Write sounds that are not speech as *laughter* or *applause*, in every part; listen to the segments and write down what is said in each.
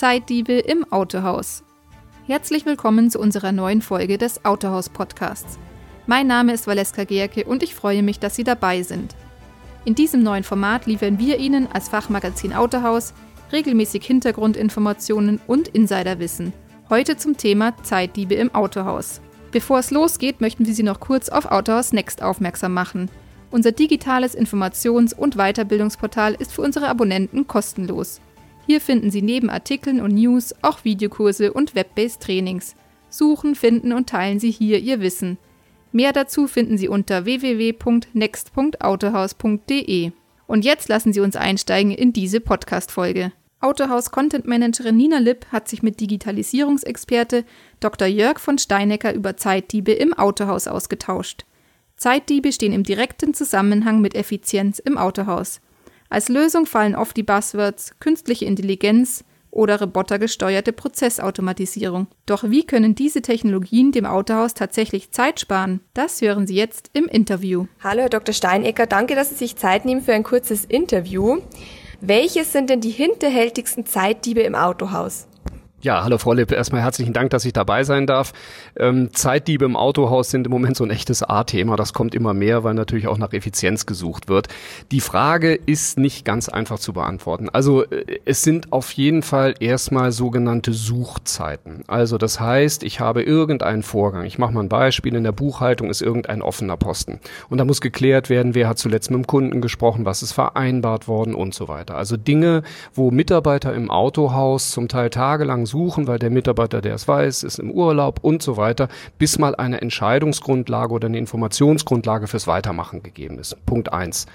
Zeitdiebe im Autohaus. Herzlich willkommen zu unserer neuen Folge des Autohaus Podcasts. Mein Name ist Valeska Gerke und ich freue mich, dass Sie dabei sind. In diesem neuen Format liefern wir Ihnen als Fachmagazin Autohaus regelmäßig Hintergrundinformationen und Insiderwissen. Heute zum Thema Zeitdiebe im Autohaus. Bevor es losgeht, möchten wir Sie noch kurz auf Autohaus Next aufmerksam machen. Unser digitales Informations- und Weiterbildungsportal ist für unsere Abonnenten kostenlos. Hier finden Sie neben Artikeln und News auch Videokurse und Web-based Trainings. Suchen, finden und teilen Sie hier Ihr Wissen. Mehr dazu finden Sie unter www.next.autohaus.de. Und jetzt lassen Sie uns einsteigen in diese Podcast-Folge. Autohaus Content Managerin Nina Lipp hat sich mit Digitalisierungsexperte Dr. Jörg von Steinecker über Zeitdiebe im Autohaus ausgetauscht. Zeitdiebe stehen im direkten Zusammenhang mit Effizienz im Autohaus. Als Lösung fallen oft die Buzzwords künstliche Intelligenz oder robotergesteuerte Prozessautomatisierung. Doch wie können diese Technologien dem Autohaus tatsächlich Zeit sparen? Das hören Sie jetzt im Interview. Hallo, Herr Dr. Steinecker, danke, dass Sie sich Zeit nehmen für ein kurzes Interview. Welches sind denn die hinterhältigsten Zeitdiebe im Autohaus? Ja, hallo Frau Lipp, erstmal herzlichen Dank, dass ich dabei sein darf. Ähm, Zeitdiebe im Autohaus sind im Moment so ein echtes A-Thema. Das kommt immer mehr, weil natürlich auch nach Effizienz gesucht wird. Die Frage ist nicht ganz einfach zu beantworten. Also äh, es sind auf jeden Fall erstmal sogenannte Suchzeiten. Also das heißt, ich habe irgendeinen Vorgang. Ich mache mal ein Beispiel. In der Buchhaltung ist irgendein offener Posten. Und da muss geklärt werden, wer hat zuletzt mit dem Kunden gesprochen, was ist vereinbart worden und so weiter. Also Dinge, wo Mitarbeiter im Autohaus zum Teil tagelang suchen, weil der Mitarbeiter, der es weiß, ist im Urlaub und so weiter, bis mal eine Entscheidungsgrundlage oder eine Informationsgrundlage fürs Weitermachen gegeben ist. Punkt eins.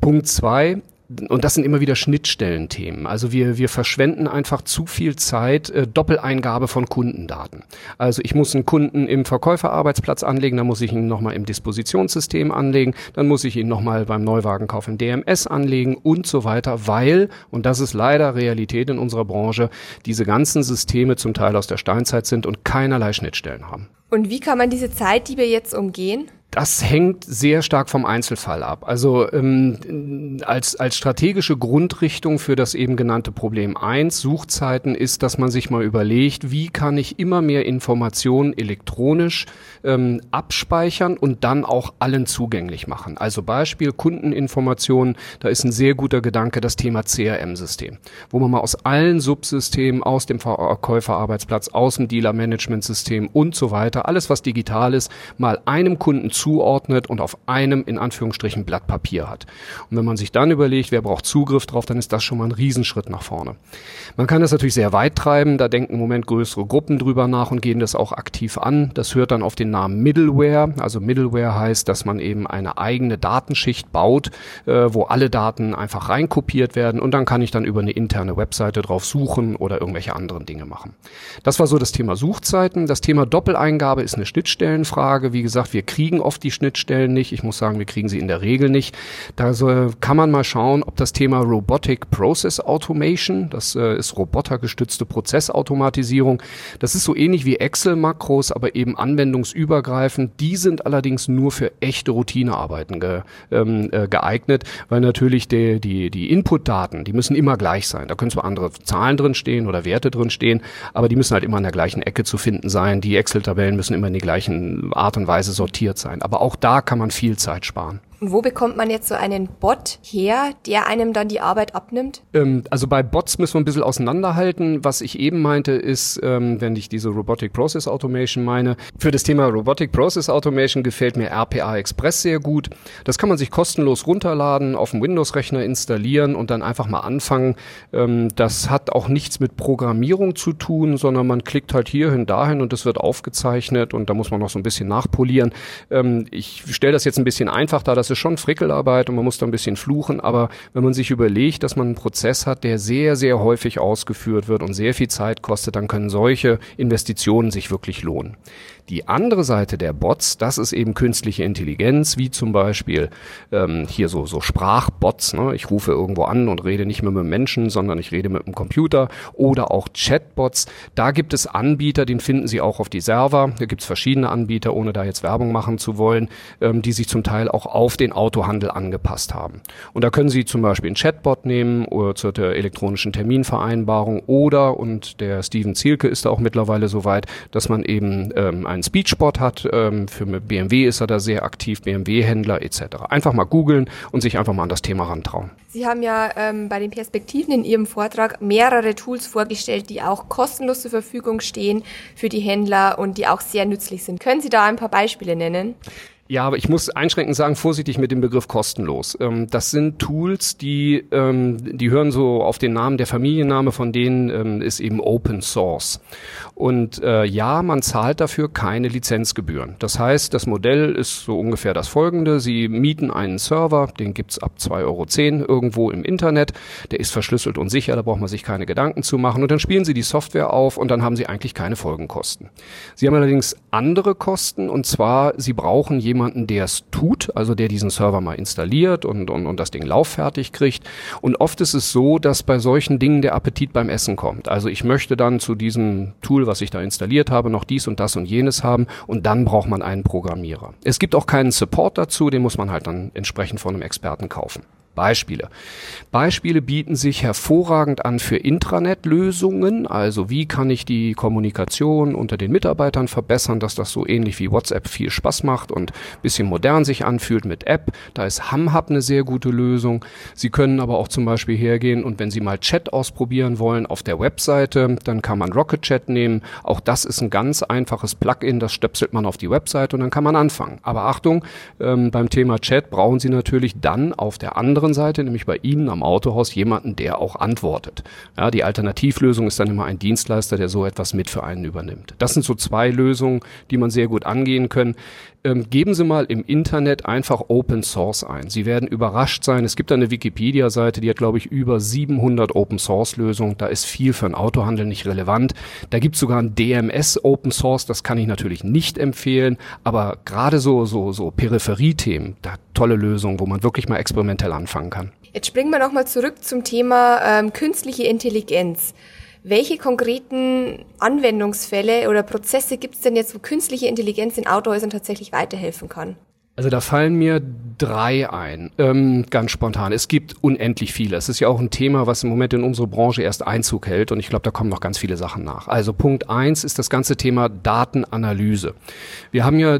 Punkt zwei, und das sind immer wieder Schnittstellenthemen. Also wir, wir verschwenden einfach zu viel Zeit, äh, Doppeleingabe von Kundendaten. Also ich muss einen Kunden im Verkäuferarbeitsplatz anlegen, dann muss ich ihn nochmal im Dispositionssystem anlegen, dann muss ich ihn nochmal beim Neuwagenkauf im DMS anlegen und so weiter, weil, und das ist leider Realität in unserer Branche, diese ganzen Systeme zum Teil aus der Steinzeit sind und keinerlei Schnittstellen haben. Und wie kann man diese Zeitdiebe jetzt umgehen? Das hängt sehr stark vom Einzelfall ab. Also ähm, als, als strategische Grundrichtung für das eben genannte Problem eins Suchzeiten, ist, dass man sich mal überlegt, wie kann ich immer mehr Informationen elektronisch ähm, abspeichern und dann auch allen zugänglich machen. Also Beispiel Kundeninformationen, da ist ein sehr guter Gedanke das Thema CRM-System, wo man mal aus allen Subsystemen, aus dem Verkäuferarbeitsplatz, aus dem Dealer-Management-System und so weiter, alles was digital ist, mal einem Kunden zuordnet und auf einem in Anführungsstrichen Blatt Papier hat. Und wenn man sich dann überlegt, wer braucht Zugriff drauf, dann ist das schon mal ein Riesenschritt nach vorne. Man kann das natürlich sehr weit treiben, da denken im Moment größere Gruppen drüber nach und gehen das auch aktiv an. Das hört dann auf den Namen Middleware. Also Middleware heißt, dass man eben eine eigene Datenschicht baut, äh, wo alle Daten einfach reinkopiert werden und dann kann ich dann über eine interne Webseite drauf suchen oder irgendwelche anderen Dinge machen. Das war so das Thema Suchzeiten. Das Thema Doppeleingabe ist eine Schnittstellenfrage. Wie gesagt, wir kriegen oft die Schnittstellen nicht. Ich muss sagen, wir kriegen sie in der Regel nicht. Da so, kann man mal schauen, ob das Thema Robotic Process Automation, das äh, ist robotergestützte Prozessautomatisierung, das ist so ähnlich wie Excel-Makros, aber eben anwendungsübergreifend. Die sind allerdings nur für echte Routinearbeiten ge, ähm, äh, geeignet, weil natürlich die, die, die Input-Daten, die müssen immer gleich sein. Da können zwar andere Zahlen drin stehen oder Werte drin stehen, aber die müssen halt immer in der gleichen Ecke zu finden sein. Die Excel-Tabellen müssen immer in die gleichen Art und Weise sortiert sein. Aber auch da kann man viel Zeit sparen. Und wo bekommt man jetzt so einen Bot her, der einem dann die Arbeit abnimmt? Ähm, also bei Bots müssen wir ein bisschen auseinanderhalten. Was ich eben meinte, ist, ähm, wenn ich diese Robotic Process Automation meine, für das Thema Robotic Process Automation gefällt mir RPA Express sehr gut. Das kann man sich kostenlos runterladen, auf dem Windows-Rechner installieren und dann einfach mal anfangen. Ähm, das hat auch nichts mit Programmierung zu tun, sondern man klickt halt hierhin, dahin und es wird aufgezeichnet und da muss man noch so ein bisschen nachpolieren. Ähm, ich stelle das jetzt ein bisschen einfach da, das ist schon Frickelarbeit und man muss da ein bisschen fluchen, aber wenn man sich überlegt, dass man einen Prozess hat, der sehr, sehr häufig ausgeführt wird und sehr viel Zeit kostet, dann können solche Investitionen sich wirklich lohnen. Die andere Seite der Bots, das ist eben künstliche Intelligenz, wie zum Beispiel ähm, hier so, so Sprachbots. Ne? Ich rufe irgendwo an und rede nicht mehr mit Menschen, sondern ich rede mit einem Computer oder auch Chatbots. Da gibt es Anbieter, den finden Sie auch auf die Server. Da gibt es verschiedene Anbieter, ohne da jetzt Werbung machen zu wollen, ähm, die sich zum Teil auch auf den Autohandel angepasst haben. Und da können Sie zum Beispiel einen Chatbot nehmen oder zur elektronischen Terminvereinbarung oder, und der Steven Zielke ist da auch mittlerweile so weit, dass man eben ähm, einen Speechbot hat. Ähm, für BMW ist er da sehr aktiv, BMW-Händler etc. Einfach mal googeln und sich einfach mal an das Thema rantrauen. Sie haben ja ähm, bei den Perspektiven in Ihrem Vortrag mehrere Tools vorgestellt, die auch kostenlos zur Verfügung stehen für die Händler und die auch sehr nützlich sind. Können Sie da ein paar Beispiele nennen? Ja, aber ich muss einschränkend sagen, vorsichtig mit dem Begriff kostenlos. Ähm, das sind Tools, die, ähm, die hören so auf den Namen, der Familienname von denen ähm, ist eben Open Source. Und äh, ja, man zahlt dafür keine Lizenzgebühren. Das heißt, das Modell ist so ungefähr das folgende. Sie mieten einen Server, den gibt's ab 2,10 Euro irgendwo im Internet. Der ist verschlüsselt und sicher, da braucht man sich keine Gedanken zu machen. Und dann spielen Sie die Software auf und dann haben Sie eigentlich keine Folgenkosten. Sie haben allerdings andere Kosten und zwar, Sie brauchen jemanden, der es tut, also der diesen Server mal installiert und, und, und das Ding lauffertig kriegt. Und oft ist es so, dass bei solchen Dingen der Appetit beim Essen kommt. Also ich möchte dann zu diesem Tool, was ich da installiert habe, noch dies und das und jenes haben und dann braucht man einen Programmierer. Es gibt auch keinen Support dazu, den muss man halt dann entsprechend von einem Experten kaufen. Beispiele. Beispiele bieten sich hervorragend an für Intranet-Lösungen. Also wie kann ich die Kommunikation unter den Mitarbeitern verbessern, dass das so ähnlich wie WhatsApp viel Spaß macht und bisschen modern sich anfühlt mit App. Da ist HamHub eine sehr gute Lösung. Sie können aber auch zum Beispiel hergehen und wenn Sie mal Chat ausprobieren wollen auf der Webseite, dann kann man Rocket Chat nehmen. Auch das ist ein ganz einfaches Plugin, das stöpselt man auf die Webseite und dann kann man anfangen. Aber Achtung, ähm, beim Thema Chat brauchen Sie natürlich dann auf der anderen anderen Seite, nämlich bei Ihnen am Autohaus, jemanden, der auch antwortet. Ja, die Alternativlösung ist dann immer ein Dienstleister, der so etwas mit für einen übernimmt. Das sind so zwei Lösungen, die man sehr gut angehen können. Ähm, geben Sie mal im Internet einfach Open Source ein. Sie werden überrascht sein. Es gibt eine Wikipedia-Seite, die hat, glaube ich, über 700 Open Source Lösungen. Da ist viel für den Autohandel nicht relevant. Da gibt es sogar ein DMS Open Source. Das kann ich natürlich nicht empfehlen. Aber gerade so, so, so Peripheriethemen, da tolle Lösungen, wo man wirklich mal experimentell anfangen kann. Jetzt springen wir nochmal zurück zum Thema ähm, künstliche Intelligenz. Welche konkreten Anwendungsfälle oder Prozesse gibt es denn jetzt, wo künstliche Intelligenz in Autohäusern tatsächlich weiterhelfen kann? Also da fallen mir drei ein, ähm, ganz spontan. Es gibt unendlich viele. Es ist ja auch ein Thema, was im Moment in unsere Branche erst Einzug hält und ich glaube, da kommen noch ganz viele Sachen nach. Also Punkt eins ist das ganze Thema Datenanalyse. Wir haben ja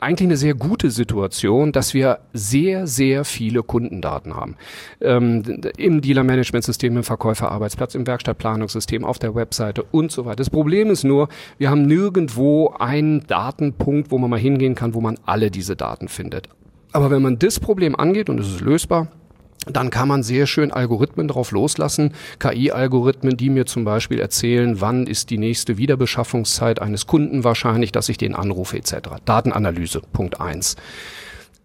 eigentlich eine sehr gute Situation, dass wir sehr, sehr viele Kundendaten haben. Ähm, Im Dealer-Management-System, im Verkäuferarbeitsplatz, im Werkstattplanungssystem, auf der Webseite und so weiter. Das Problem ist nur, wir haben nirgendwo einen Datenpunkt, wo man mal hingehen kann, wo man alle diese Daten findet. Aber wenn man das Problem angeht, und es ist lösbar, dann kann man sehr schön Algorithmen drauf loslassen, KI-Algorithmen, die mir zum Beispiel erzählen, wann ist die nächste Wiederbeschaffungszeit eines Kunden wahrscheinlich, dass ich den anrufe etc. Datenanalyse, Punkt eins.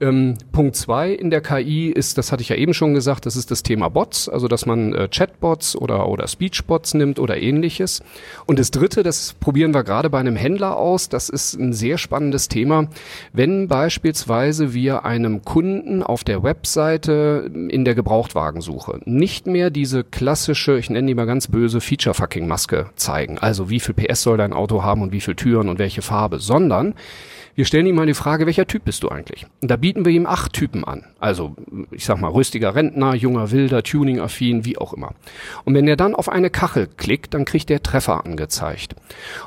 Ähm, Punkt zwei in der KI ist, das hatte ich ja eben schon gesagt, das ist das Thema Bots, also dass man äh, Chatbots oder, oder Speechbots nimmt oder ähnliches. Und das dritte, das probieren wir gerade bei einem Händler aus, das ist ein sehr spannendes Thema. Wenn beispielsweise wir einem Kunden auf der Webseite in der Gebrauchtwagensuche nicht mehr diese klassische, ich nenne die mal ganz böse, Feature-Fucking-Maske zeigen, also wie viel PS soll dein Auto haben und wie viel Türen und welche Farbe, sondern wir stellen ihm mal die Frage, welcher Typ bist du eigentlich? Und da bieten wir ihm acht Typen an. Also, ich sag mal, rüstiger Rentner, junger Wilder, Tuning-affin, wie auch immer. Und wenn er dann auf eine Kachel klickt, dann kriegt er Treffer angezeigt.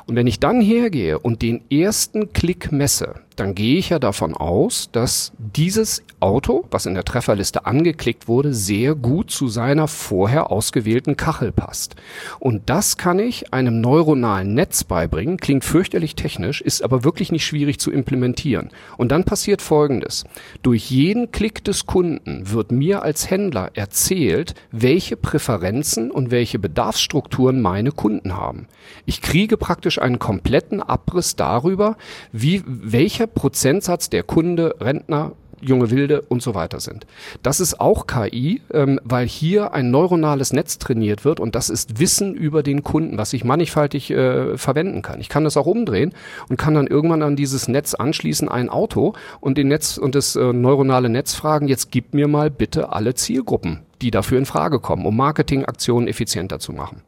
Und wenn ich dann hergehe und den ersten Klick messe, dann gehe ich ja davon aus, dass dieses Auto, was in der Trefferliste angeklickt wurde, sehr gut zu seiner vorher ausgewählten Kachel passt. Und das kann ich einem neuronalen Netz beibringen, klingt fürchterlich technisch, ist aber wirklich nicht schwierig zu implementieren. Und dann passiert Folgendes. Durch jeden Klick des Kunden wird mir als Händler erzählt, welche Präferenzen und welche Bedarfsstrukturen meine Kunden haben. Ich kriege praktisch einen kompletten Abriss darüber, wie, welcher welcher Prozentsatz der Kunde, Rentner, junge Wilde und so weiter sind. Das ist auch KI, ähm, weil hier ein neuronales Netz trainiert wird und das ist Wissen über den Kunden, was ich mannigfaltig äh, verwenden kann. Ich kann das auch umdrehen und kann dann irgendwann an dieses Netz anschließen, ein Auto und den Netz und das äh, neuronale Netz fragen, jetzt gib mir mal bitte alle Zielgruppen, die dafür in Frage kommen, um Marketingaktionen effizienter zu machen.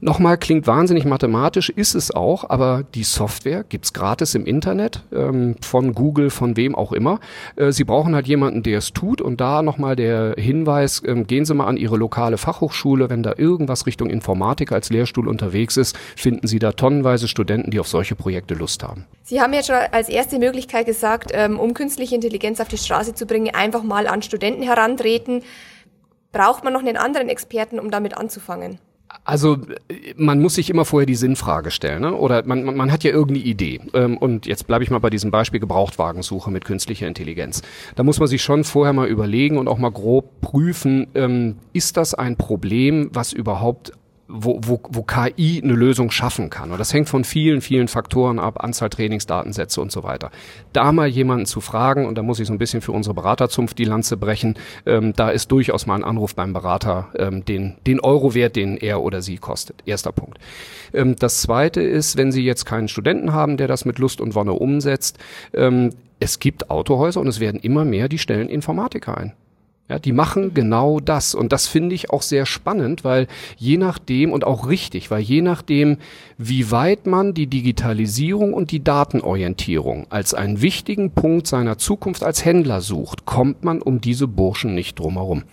Nochmal klingt wahnsinnig mathematisch, ist es auch, aber die Software gibt's gratis im Internet, ähm, von Google, von wem auch immer. Äh, Sie brauchen halt jemanden, der es tut und da nochmal der Hinweis, ähm, gehen Sie mal an Ihre lokale Fachhochschule, wenn da irgendwas Richtung Informatik als Lehrstuhl unterwegs ist, finden Sie da tonnenweise Studenten, die auf solche Projekte Lust haben. Sie haben jetzt schon als erste Möglichkeit gesagt, ähm, um künstliche Intelligenz auf die Straße zu bringen, einfach mal an Studenten herantreten. Braucht man noch einen anderen Experten, um damit anzufangen? Also man muss sich immer vorher die Sinnfrage stellen, ne? oder man, man, man hat ja irgendeine Idee. Ähm, und jetzt bleibe ich mal bei diesem Beispiel Gebrauchtwagensuche mit künstlicher Intelligenz. Da muss man sich schon vorher mal überlegen und auch mal grob prüfen, ähm, ist das ein Problem, was überhaupt wo, wo, wo KI eine Lösung schaffen kann. Und das hängt von vielen, vielen Faktoren ab, Anzahl Trainingsdatensätze und so weiter. Da mal jemanden zu fragen, und da muss ich so ein bisschen für unsere Beraterzunft die Lanze brechen, ähm, da ist durchaus mal ein Anruf beim Berater ähm, den, den Eurowert, den er oder sie kostet. Erster Punkt. Ähm, das zweite ist, wenn Sie jetzt keinen Studenten haben, der das mit Lust und Wonne umsetzt, ähm, es gibt Autohäuser und es werden immer mehr, die stellen Informatiker ein. Ja, die machen genau das. Und das finde ich auch sehr spannend, weil je nachdem und auch richtig, weil je nachdem, wie weit man die Digitalisierung und die Datenorientierung als einen wichtigen Punkt seiner Zukunft als Händler sucht, kommt man um diese Burschen nicht drumherum.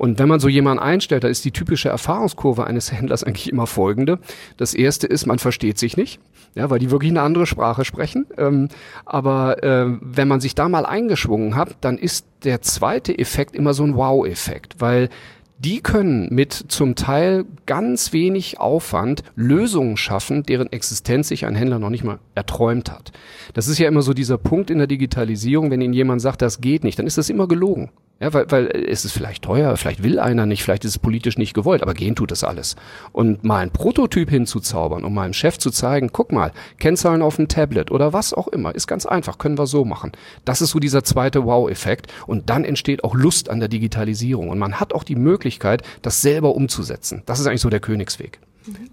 Und wenn man so jemanden einstellt, da ist die typische Erfahrungskurve eines Händlers eigentlich immer folgende. Das erste ist, man versteht sich nicht, ja, weil die wirklich eine andere Sprache sprechen. Ähm, aber äh, wenn man sich da mal eingeschwungen hat, dann ist der zweite Effekt immer so ein Wow-Effekt, weil die können mit zum Teil ganz wenig Aufwand Lösungen schaffen, deren Existenz sich ein Händler noch nicht mal erträumt hat. Das ist ja immer so dieser Punkt in der Digitalisierung, wenn Ihnen jemand sagt, das geht nicht, dann ist das immer gelogen. Ja, weil, weil es ist vielleicht teuer, vielleicht will einer nicht, vielleicht ist es politisch nicht gewollt, aber gehen tut das alles. Und mal ein Prototyp hinzuzaubern, um meinem Chef zu zeigen, guck mal, Kennzahlen auf dem Tablet oder was auch immer, ist ganz einfach, können wir so machen. Das ist so dieser zweite Wow-Effekt. Und dann entsteht auch Lust an der Digitalisierung. Und man hat auch die Möglichkeit, das selber umzusetzen. Das ist eigentlich so der Königsweg.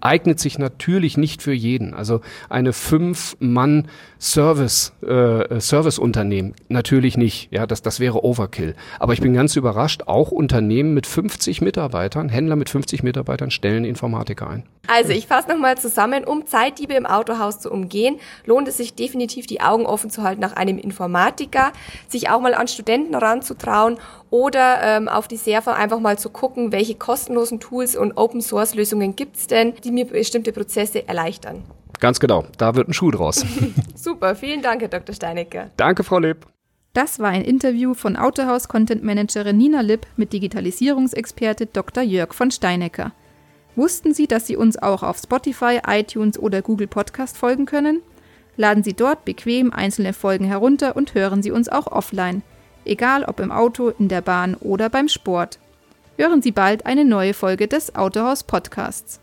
Eignet sich natürlich nicht für jeden. Also eine Fünf-Mann-Service, äh, Serviceunternehmen natürlich nicht. Ja, das, das wäre Overkill. Aber ich bin ganz überrascht, auch Unternehmen mit 50 Mitarbeitern, Händler mit 50 Mitarbeitern stellen Informatiker ein. Also ich fasse nochmal zusammen, um Zeitdiebe im Autohaus zu umgehen, lohnt es sich definitiv die Augen offen zu halten nach einem Informatiker, sich auch mal an Studenten ranzutrauen oder ähm, auf die Server einfach mal zu gucken, welche kostenlosen Tools und Open-Source-Lösungen gibt's denn, die mir bestimmte Prozesse erleichtern. Ganz genau, da wird ein Schuh draus. *laughs* *laughs* Super, vielen Dank, Herr Dr. Steinecker. Danke, Frau Lipp. Das war ein Interview von Autohaus Content Managerin Nina Lipp mit Digitalisierungsexperte Dr. Jörg von Steinecker. Wussten Sie, dass Sie uns auch auf Spotify, iTunes oder Google Podcast folgen können? Laden Sie dort bequem einzelne Folgen herunter und hören Sie uns auch offline egal ob im Auto, in der Bahn oder beim Sport. Hören Sie bald eine neue Folge des Autohaus Podcasts.